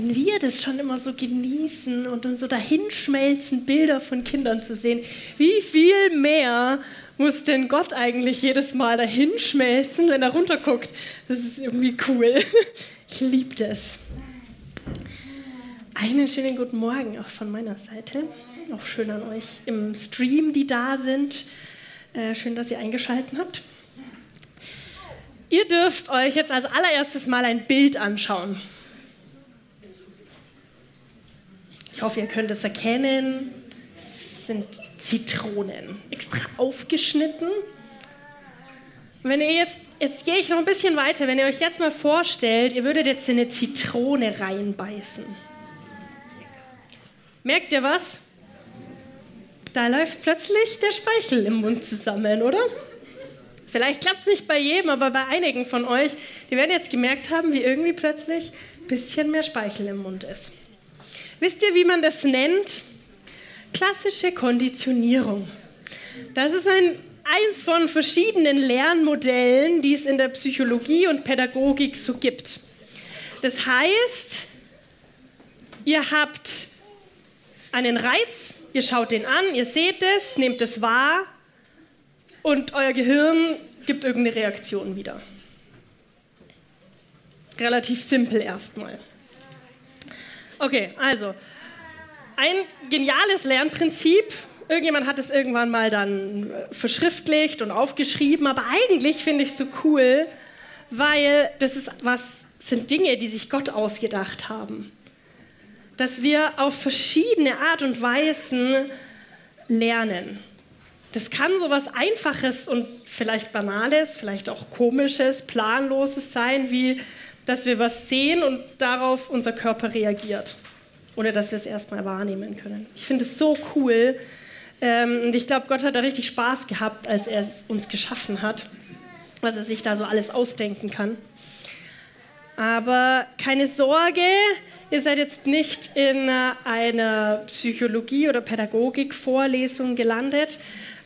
wenn wir das schon immer so genießen und uns so dahinschmelzen, Bilder von Kindern zu sehen, wie viel mehr muss denn Gott eigentlich jedes Mal dahinschmelzen, wenn er runterguckt? Das ist irgendwie cool. Ich liebe das. Einen schönen guten Morgen auch von meiner Seite. Auch schön an euch im Stream, die da sind. Äh, schön, dass ihr eingeschaltet habt. Ihr dürft euch jetzt als allererstes mal ein Bild anschauen. Ich hoffe, ihr könnt es erkennen. Es sind Zitronen, extra aufgeschnitten. Wenn ihr jetzt, jetzt gehe ich noch ein bisschen weiter, wenn ihr euch jetzt mal vorstellt, ihr würdet jetzt in eine Zitrone reinbeißen. Merkt ihr was? Da läuft plötzlich der Speichel im Mund zusammen, oder? Vielleicht klappt es nicht bei jedem, aber bei einigen von euch, die werden jetzt gemerkt haben, wie irgendwie plötzlich ein bisschen mehr Speichel im Mund ist. Wisst ihr, wie man das nennt? Klassische Konditionierung. Das ist ein, eins von verschiedenen Lernmodellen, die es in der Psychologie und Pädagogik so gibt. Das heißt, ihr habt einen Reiz, ihr schaut den an, ihr seht es, nehmt es wahr und euer Gehirn gibt irgendeine Reaktion wieder. Relativ simpel erstmal. Okay, also ein geniales Lernprinzip. Irgendjemand hat es irgendwann mal dann verschriftlicht und aufgeschrieben, aber eigentlich finde ich es so cool, weil das ist was sind Dinge, die sich Gott ausgedacht haben. Dass wir auf verschiedene Art und Weisen lernen. Das kann so was Einfaches und vielleicht Banales, vielleicht auch Komisches, Planloses sein, wie dass wir was sehen und darauf unser Körper reagiert. Oder dass wir es erstmal wahrnehmen können. Ich finde es so cool. Ähm, und ich glaube, Gott hat da richtig Spaß gehabt, als er es uns geschaffen hat, was er sich da so alles ausdenken kann. Aber keine Sorge, ihr seid jetzt nicht in einer Psychologie- oder Pädagogik-Vorlesung gelandet,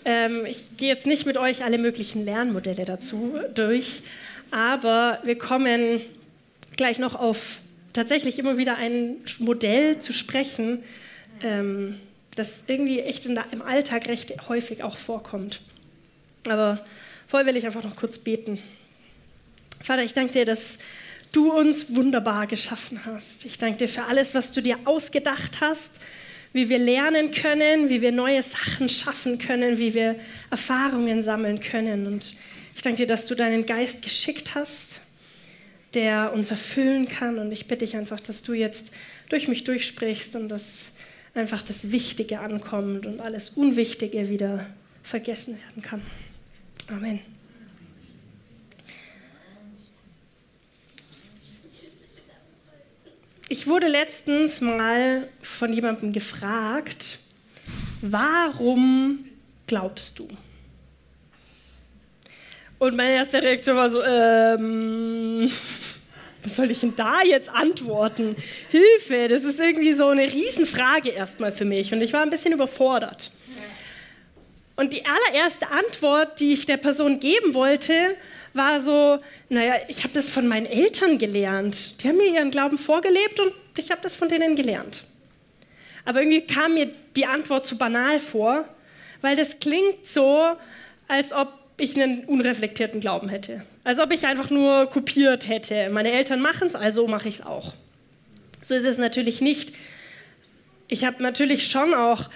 ähm, ich gehe jetzt nicht mit euch alle möglichen Lernmodelle dazu durch, aber wir kommen gleich noch auf tatsächlich immer wieder ein Modell zu sprechen, ähm, das irgendwie echt der, im Alltag recht häufig auch vorkommt. Aber vorher will ich einfach noch kurz beten. Vater, ich danke dir, dass du uns wunderbar geschaffen hast. Ich danke dir für alles, was du dir ausgedacht hast wie wir lernen können, wie wir neue Sachen schaffen können, wie wir Erfahrungen sammeln können. Und ich danke dir, dass du deinen Geist geschickt hast, der uns erfüllen kann. Und ich bitte dich einfach, dass du jetzt durch mich durchsprichst und dass einfach das Wichtige ankommt und alles Unwichtige wieder vergessen werden kann. Amen. Ich wurde letztens mal von jemandem gefragt, warum glaubst du? Und meine erste Reaktion war so, ähm, was soll ich denn da jetzt antworten? Hilfe, das ist irgendwie so eine Riesenfrage erstmal für mich und ich war ein bisschen überfordert. Und die allererste Antwort, die ich der Person geben wollte, war so, naja, ich habe das von meinen Eltern gelernt. Die haben mir ihren Glauben vorgelebt und ich habe das von denen gelernt. Aber irgendwie kam mir die Antwort zu banal vor, weil das klingt so, als ob ich einen unreflektierten Glauben hätte. Als ob ich einfach nur kopiert hätte. Meine Eltern machen es, also mache ich es auch. So ist es natürlich nicht. Ich habe natürlich schon auch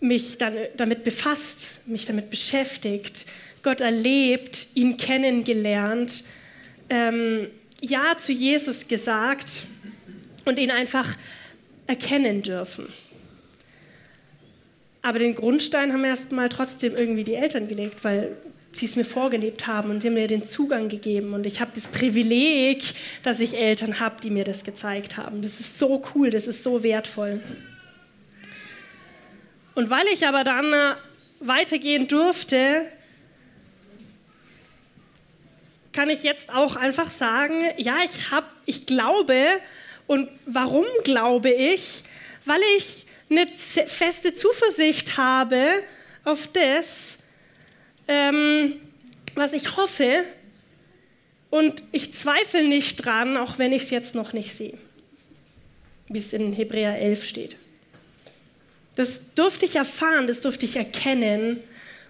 mich dann, damit befasst, mich damit beschäftigt, Gott erlebt, ihn kennengelernt, ähm, Ja zu Jesus gesagt und ihn einfach erkennen dürfen. Aber den Grundstein haben erst mal trotzdem irgendwie die Eltern gelegt, weil sie es mir vorgelebt haben und sie haben mir den Zugang gegeben. Und ich habe das Privileg, dass ich Eltern habe, die mir das gezeigt haben. Das ist so cool, das ist so wertvoll. Und weil ich aber dann äh, weitergehen durfte, kann ich jetzt auch einfach sagen, ja, ich, hab, ich glaube. Und warum glaube ich? Weil ich eine feste Zuversicht habe auf das, ähm, was ich hoffe. Und ich zweifle nicht dran, auch wenn ich es jetzt noch nicht sehe. wie es in Hebräer 11 steht. Das durfte ich erfahren, das durfte ich erkennen.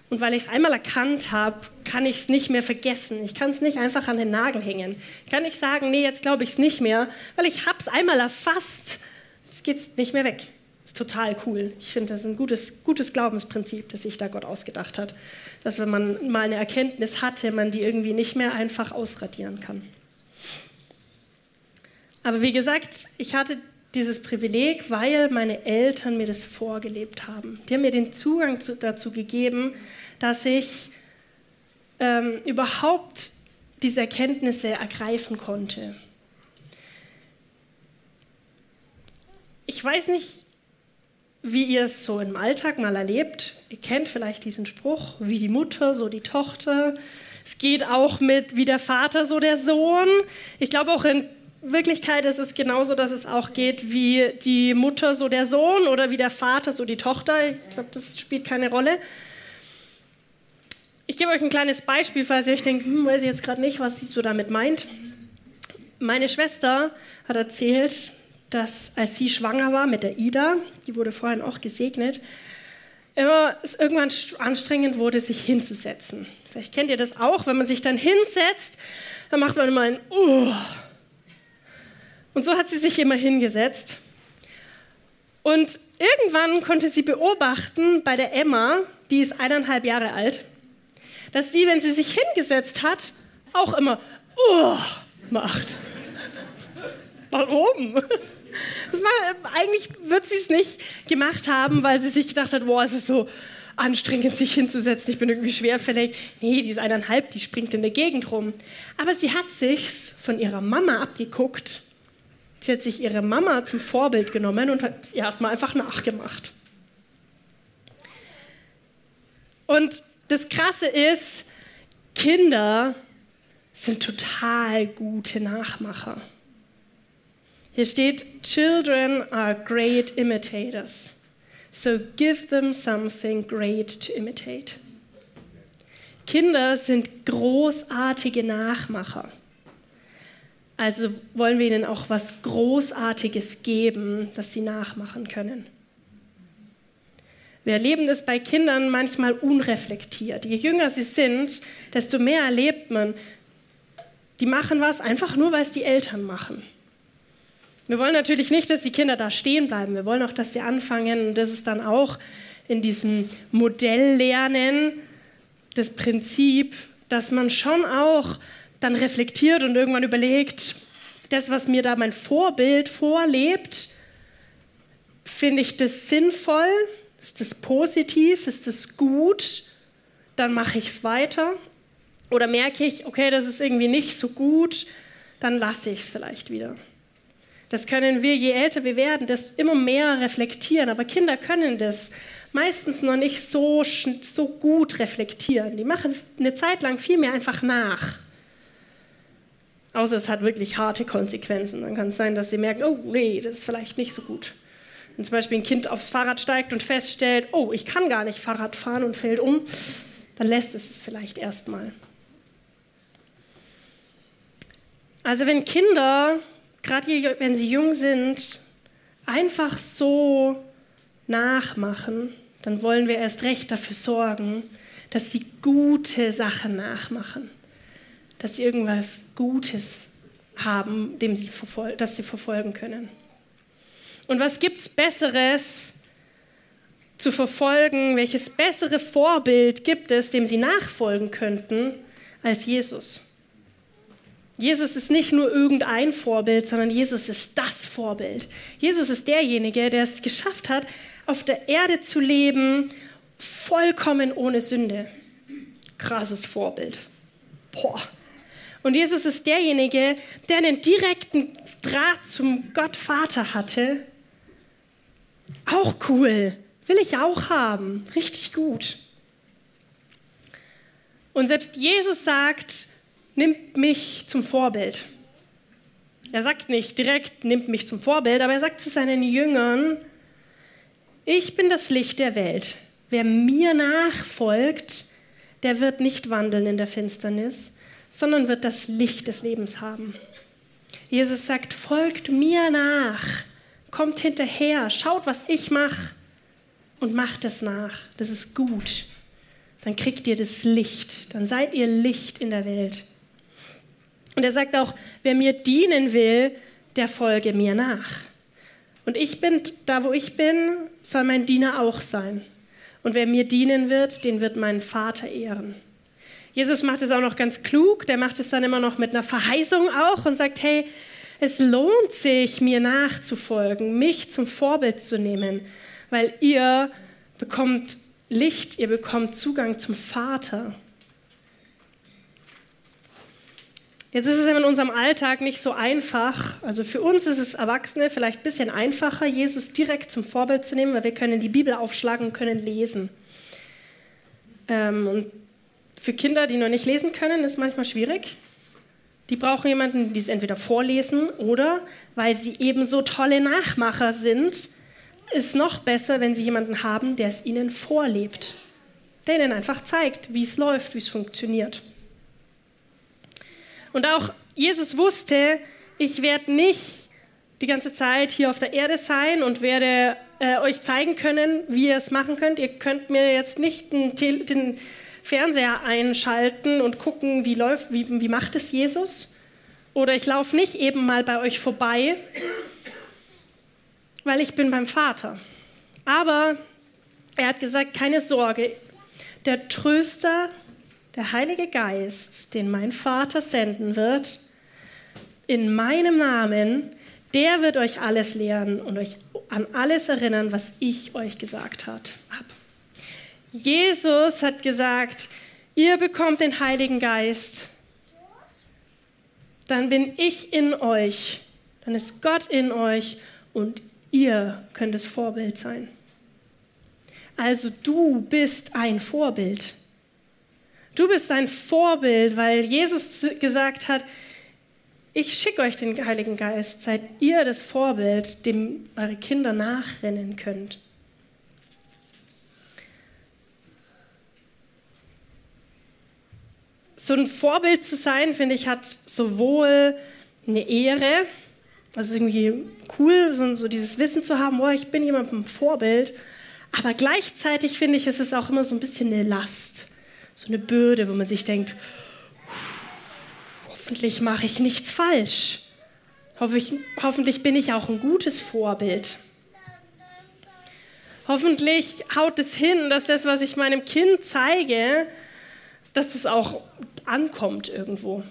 Und weil ich es einmal erkannt habe, kann ich es nicht mehr vergessen. Ich kann es nicht einfach an den Nagel hängen. Ich kann nicht sagen, nee, jetzt glaube ich es nicht mehr, weil ich habe es einmal erfasst. Jetzt geht es nicht mehr weg. Ist total cool. Ich finde, das ist ein gutes, gutes Glaubensprinzip, das sich da Gott ausgedacht hat. Dass wenn man mal eine Erkenntnis hatte, man die irgendwie nicht mehr einfach ausradieren kann. Aber wie gesagt, ich hatte dieses Privileg, weil meine Eltern mir das vorgelebt haben. Die haben mir den Zugang zu, dazu gegeben, dass ich ähm, überhaupt diese Erkenntnisse ergreifen konnte. Ich weiß nicht, wie ihr es so im Alltag mal erlebt. Ihr kennt vielleicht diesen Spruch, wie die Mutter, so die Tochter. Es geht auch mit wie der Vater, so der Sohn. Ich glaube auch in Wirklichkeit ist es genauso, dass es auch geht wie die Mutter, so der Sohn oder wie der Vater, so die Tochter. Ich glaube, das spielt keine Rolle. Ich gebe euch ein kleines Beispiel, falls ihr euch denkt, hm, weiß ich jetzt gerade nicht, was sie so damit meint. Meine Schwester hat erzählt, dass als sie schwanger war mit der Ida, die wurde vorhin auch gesegnet, immer es irgendwann anstrengend wurde, sich hinzusetzen. Vielleicht kennt ihr das auch, wenn man sich dann hinsetzt, dann macht man immer ein uh, und so hat sie sich immer hingesetzt. Und irgendwann konnte sie beobachten bei der Emma, die ist eineinhalb Jahre alt, dass sie, wenn sie sich hingesetzt hat, auch immer oh, macht. Warum? War, eigentlich wird sie es nicht gemacht haben, weil sie sich gedacht hat, boah, es ist so anstrengend, sich hinzusetzen, ich bin irgendwie schwerfällig. Nee, die ist eineinhalb, die springt in der Gegend rum. Aber sie hat sich's von ihrer Mama abgeguckt Sie hat sich ihre Mama zum Vorbild genommen und hat es ihr erstmal einfach nachgemacht. Und das Krasse ist, Kinder sind total gute Nachmacher. Hier steht, Children are great imitators. So give them something great to imitate. Kinder sind großartige Nachmacher. Also wollen wir ihnen auch was Großartiges geben, das sie nachmachen können. Wir erleben das bei Kindern manchmal unreflektiert. Je jünger sie sind, desto mehr erlebt man, die machen was einfach nur, weil es die Eltern machen. Wir wollen natürlich nicht, dass die Kinder da stehen bleiben. Wir wollen auch, dass sie anfangen, und das ist dann auch in diesem Modelllernen das Prinzip, dass man schon auch dann reflektiert und irgendwann überlegt, das, was mir da mein Vorbild vorlebt, finde ich das sinnvoll? Ist das positiv? Ist das gut? Dann mache ich es weiter. Oder merke ich, okay, das ist irgendwie nicht so gut, dann lasse ich es vielleicht wieder. Das können wir, je älter wir werden, das immer mehr reflektieren. Aber Kinder können das meistens noch nicht so, so gut reflektieren. Die machen eine Zeit lang viel mehr einfach nach. Außer es hat wirklich harte Konsequenzen. Dann kann es sein, dass sie merken, oh nee, das ist vielleicht nicht so gut. Wenn zum Beispiel ein Kind aufs Fahrrad steigt und feststellt, oh, ich kann gar nicht Fahrrad fahren und fällt um, dann lässt es es vielleicht erstmal. Also wenn Kinder, gerade wenn sie jung sind, einfach so nachmachen, dann wollen wir erst recht dafür sorgen, dass sie gute Sachen nachmachen dass sie irgendwas Gutes haben, dem sie das sie verfolgen können. Und was gibt es Besseres zu verfolgen? Welches bessere Vorbild gibt es, dem sie nachfolgen könnten, als Jesus? Jesus ist nicht nur irgendein Vorbild, sondern Jesus ist das Vorbild. Jesus ist derjenige, der es geschafft hat, auf der Erde zu leben, vollkommen ohne Sünde. Krasses Vorbild. Boah, und Jesus ist derjenige, der einen direkten Draht zum Gott Vater hatte. Auch cool. Will ich auch haben. Richtig gut. Und selbst Jesus sagt, nimmt mich zum Vorbild. Er sagt nicht direkt, nimmt mich zum Vorbild, aber er sagt zu seinen Jüngern, ich bin das Licht der Welt. Wer mir nachfolgt, der wird nicht wandeln in der Finsternis, sondern wird das Licht des Lebens haben. Jesus sagt, folgt mir nach, kommt hinterher, schaut, was ich mache und macht es nach. Das ist gut. Dann kriegt ihr das Licht, dann seid ihr Licht in der Welt. Und er sagt auch, wer mir dienen will, der folge mir nach. Und ich bin, da wo ich bin, soll mein Diener auch sein. Und wer mir dienen wird, den wird mein Vater ehren. Jesus macht es auch noch ganz klug, der macht es dann immer noch mit einer Verheißung auch und sagt, hey, es lohnt sich, mir nachzufolgen, mich zum Vorbild zu nehmen, weil ihr bekommt Licht, ihr bekommt Zugang zum Vater. Jetzt ist es in unserem Alltag nicht so einfach. Also für uns ist es Erwachsene vielleicht ein bisschen einfacher, Jesus direkt zum Vorbild zu nehmen, weil wir können die Bibel aufschlagen und können lesen. Ähm, und für Kinder, die noch nicht lesen können, ist manchmal schwierig. Die brauchen jemanden, die es entweder vorlesen oder, weil sie eben so tolle Nachmacher sind, ist noch besser, wenn sie jemanden haben, der es ihnen vorlebt. Der ihnen einfach zeigt, wie es läuft, wie es funktioniert. Und auch Jesus wusste, ich werde nicht die ganze Zeit hier auf der Erde sein und werde äh, euch zeigen können, wie ihr es machen könnt. Ihr könnt mir jetzt nicht den, Fernseher einschalten und gucken, wie läuft, wie, wie macht es Jesus. Oder ich laufe nicht eben mal bei euch vorbei, weil ich bin beim Vater. Aber er hat gesagt, keine Sorge, der Tröster, der Heilige Geist, den mein Vater senden wird, in meinem Namen, der wird euch alles lehren und euch an alles erinnern, was ich euch gesagt habe. Jesus hat gesagt, ihr bekommt den Heiligen Geist, dann bin ich in euch, dann ist Gott in euch und ihr könnt das Vorbild sein. Also du bist ein Vorbild. Du bist ein Vorbild, weil Jesus gesagt hat, ich schicke euch den Heiligen Geist, seid ihr das Vorbild, dem eure Kinder nachrennen könnt. So ein Vorbild zu sein, finde ich, hat sowohl eine Ehre, also irgendwie cool, so, so dieses Wissen zu haben, oh, ich bin jemandem Vorbild, aber gleichzeitig finde ich, ist es auch immer so ein bisschen eine Last so eine Bürde, wo man sich denkt, hoffentlich mache ich nichts falsch. Hoffentlich, bin ich auch ein gutes Vorbild. Hoffentlich haut es hin, dass das, was ich meinem Kind zeige, dass das auch ankommt irgendwo.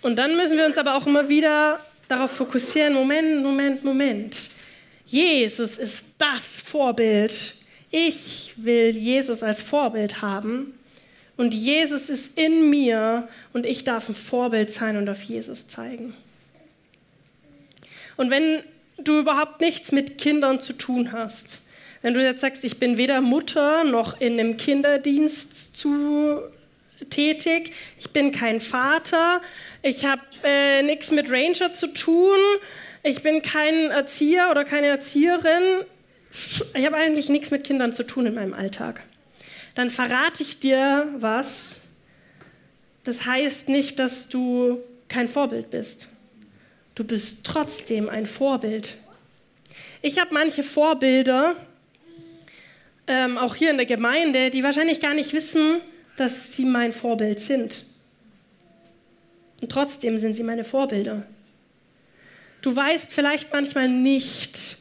Und dann müssen wir uns aber auch immer wieder darauf fokussieren, Moment, Moment, Moment. Jesus ist das Vorbild, ich will Jesus als Vorbild haben und Jesus ist in mir und ich darf ein Vorbild sein und auf Jesus zeigen. Und wenn du überhaupt nichts mit Kindern zu tun hast, wenn du jetzt sagst, ich bin weder Mutter noch in einem Kinderdienst zu tätig, ich bin kein Vater, ich habe äh, nichts mit Ranger zu tun, ich bin kein Erzieher oder keine Erzieherin, ich habe eigentlich nichts mit Kindern zu tun in meinem Alltag. Dann verrate ich dir was. Das heißt nicht, dass du kein Vorbild bist. Du bist trotzdem ein Vorbild. Ich habe manche Vorbilder, ähm, auch hier in der Gemeinde, die wahrscheinlich gar nicht wissen, dass sie mein Vorbild sind. Und trotzdem sind sie meine Vorbilder. Du weißt vielleicht manchmal nicht,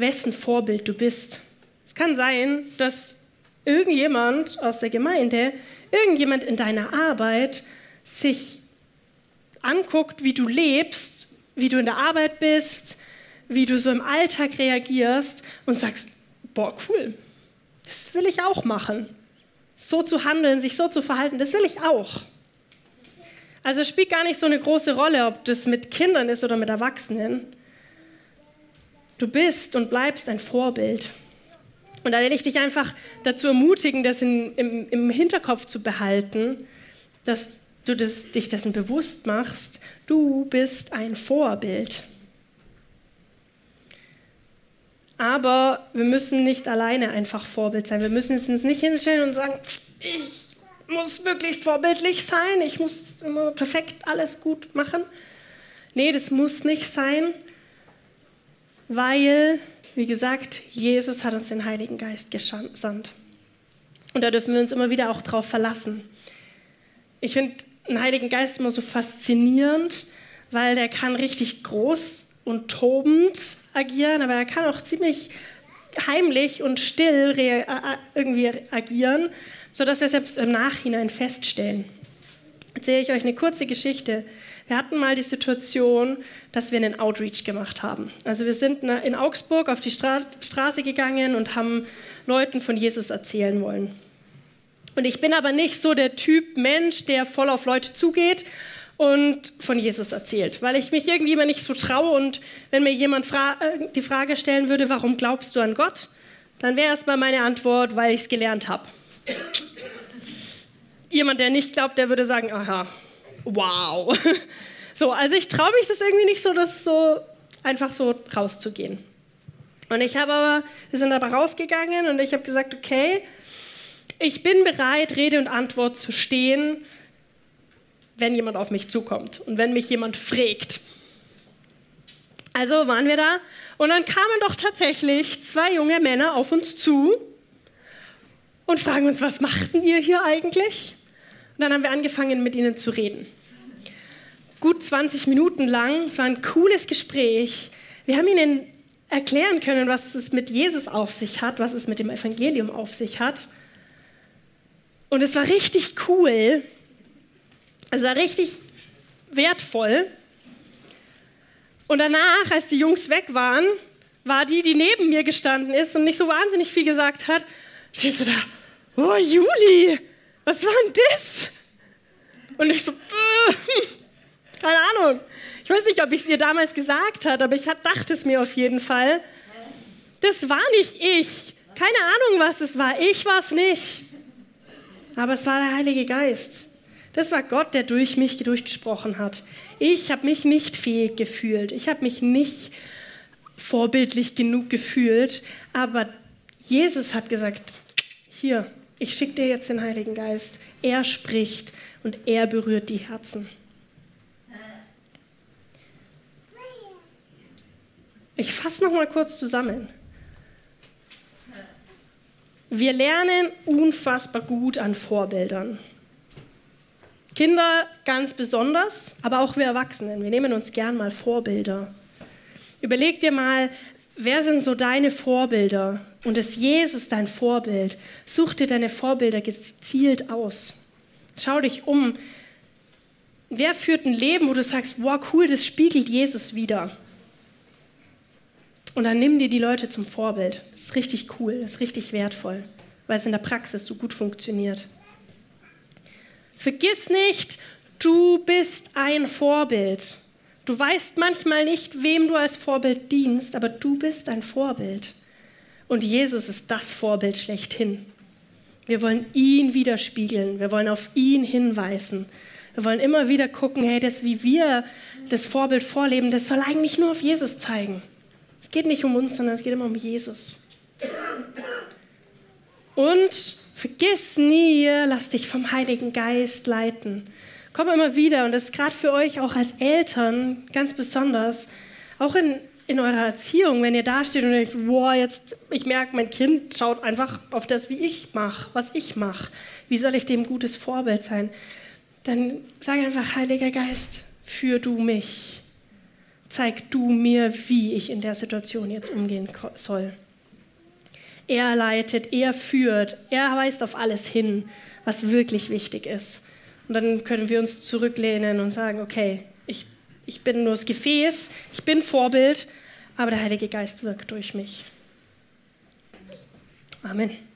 wessen Vorbild du bist. Es kann sein, dass irgendjemand aus der Gemeinde, irgendjemand in deiner Arbeit sich anguckt, wie du lebst, wie du in der Arbeit bist, wie du so im Alltag reagierst und sagst, boah, cool, das will ich auch machen. So zu handeln, sich so zu verhalten, das will ich auch. Also es spielt gar nicht so eine große Rolle, ob das mit Kindern ist oder mit Erwachsenen. Du bist und bleibst ein Vorbild. Und da will ich dich einfach dazu ermutigen, das in, im, im, Hinterkopf zu behalten, dass du das, dich dessen bewusst machst. Du bist ein Vorbild. Aber wir müssen nicht alleine einfach Vorbild sein. Wir müssen uns nicht hinstellen und sagen, ich muss wirklich vorbildlich sein, ich muss immer perfekt alles gut machen. Nee, das muss nicht sein, weil, wie gesagt, Jesus hat uns den Heiligen Geist gesandt. Und da dürfen wir uns immer wieder auch drauf verlassen. Ich finde den Heiligen Geist immer so faszinierend, weil der kann richtig groß und tobend agieren, aber er kann auch ziemlich heimlich und still irgendwie agieren, sodass wir selbst im Nachhinein feststellen. Erzähle ich euch eine kurze Geschichte. Wir hatten mal die Situation, dass wir einen Outreach gemacht haben. Also wir sind in Augsburg auf die Stra Straße gegangen und haben Leuten von Jesus erzählen wollen. Und ich bin aber nicht so der Typ Mensch, der voll auf Leute zugeht und von Jesus erzählt, weil ich mich irgendwie immer nicht so traue. Und wenn mir jemand fra äh, die Frage stellen würde, warum glaubst du an Gott, dann wäre erstmal meine Antwort, weil ich es gelernt habe. Jemand, der nicht glaubt, der würde sagen, aha, wow. So, also ich traue mich das irgendwie nicht so, das so einfach so rauszugehen. Und ich habe aber, wir sind aber rausgegangen und ich habe gesagt, okay, ich bin bereit, Rede und Antwort zu stehen, wenn jemand auf mich zukommt und wenn mich jemand fragt. Also waren wir da und dann kamen doch tatsächlich zwei junge Männer auf uns zu und fragen uns, was machten ihr hier eigentlich? Und dann haben wir angefangen, mit ihnen zu reden gut 20 Minuten lang. Es war ein cooles Gespräch. Wir haben ihnen erklären können, was es mit Jesus auf sich hat, was es mit dem Evangelium auf sich hat. Und es war richtig cool. Es war richtig wertvoll. Und danach, als die Jungs weg waren, war die, die neben mir gestanden ist und nicht so wahnsinnig viel gesagt hat, steht so da, oh Juli, was war denn das? Und ich so, keine Ahnung. Ich weiß nicht, ob ich es ihr damals gesagt habe, aber ich dachte es mir auf jeden Fall. Das war nicht ich. Keine Ahnung, was es war. Ich war es nicht. Aber es war der Heilige Geist. Das war Gott, der durch mich durchgesprochen hat. Ich habe mich nicht fähig gefühlt. Ich habe mich nicht vorbildlich genug gefühlt. Aber Jesus hat gesagt, hier, ich schicke dir jetzt den Heiligen Geist. Er spricht und er berührt die Herzen. Ich fasse noch mal kurz zusammen. Wir lernen unfassbar gut an Vorbildern. Kinder ganz besonders, aber auch wir Erwachsenen. Wir nehmen uns gern mal Vorbilder. Überleg dir mal, wer sind so deine Vorbilder? Und ist Jesus dein Vorbild? Such dir deine Vorbilder gezielt aus. Schau dich um. Wer führt ein Leben, wo du sagst, wow, cool, das spiegelt Jesus wieder? Und dann nimm dir die Leute zum Vorbild. Das ist richtig cool, das ist richtig wertvoll, weil es in der Praxis so gut funktioniert. Vergiss nicht, du bist ein Vorbild. Du weißt manchmal nicht, wem du als Vorbild dienst, aber du bist ein Vorbild. Und Jesus ist das Vorbild schlechthin. Wir wollen ihn widerspiegeln, wir wollen auf ihn hinweisen. Wir wollen immer wieder gucken, hey, das, wie wir das Vorbild vorleben, das soll eigentlich nur auf Jesus zeigen. Es geht nicht um uns, sondern es geht immer um Jesus. Und vergiss nie, lass dich vom Heiligen Geist leiten. Komm immer wieder, und das ist gerade für euch auch als Eltern ganz besonders, auch in, in eurer Erziehung, wenn ihr da steht und denkt, wow, jetzt, ich merke, mein Kind schaut einfach auf das, wie ich mache, was ich mache. Wie soll ich dem gutes Vorbild sein? Dann sag einfach, Heiliger Geist, führ du mich zeig du mir, wie ich in der Situation jetzt umgehen soll. Er leitet, er führt, er weist auf alles hin, was wirklich wichtig ist. Und dann können wir uns zurücklehnen und sagen, okay, ich, ich bin nur das Gefäß, ich bin Vorbild, aber der Heilige Geist wirkt durch mich. Amen.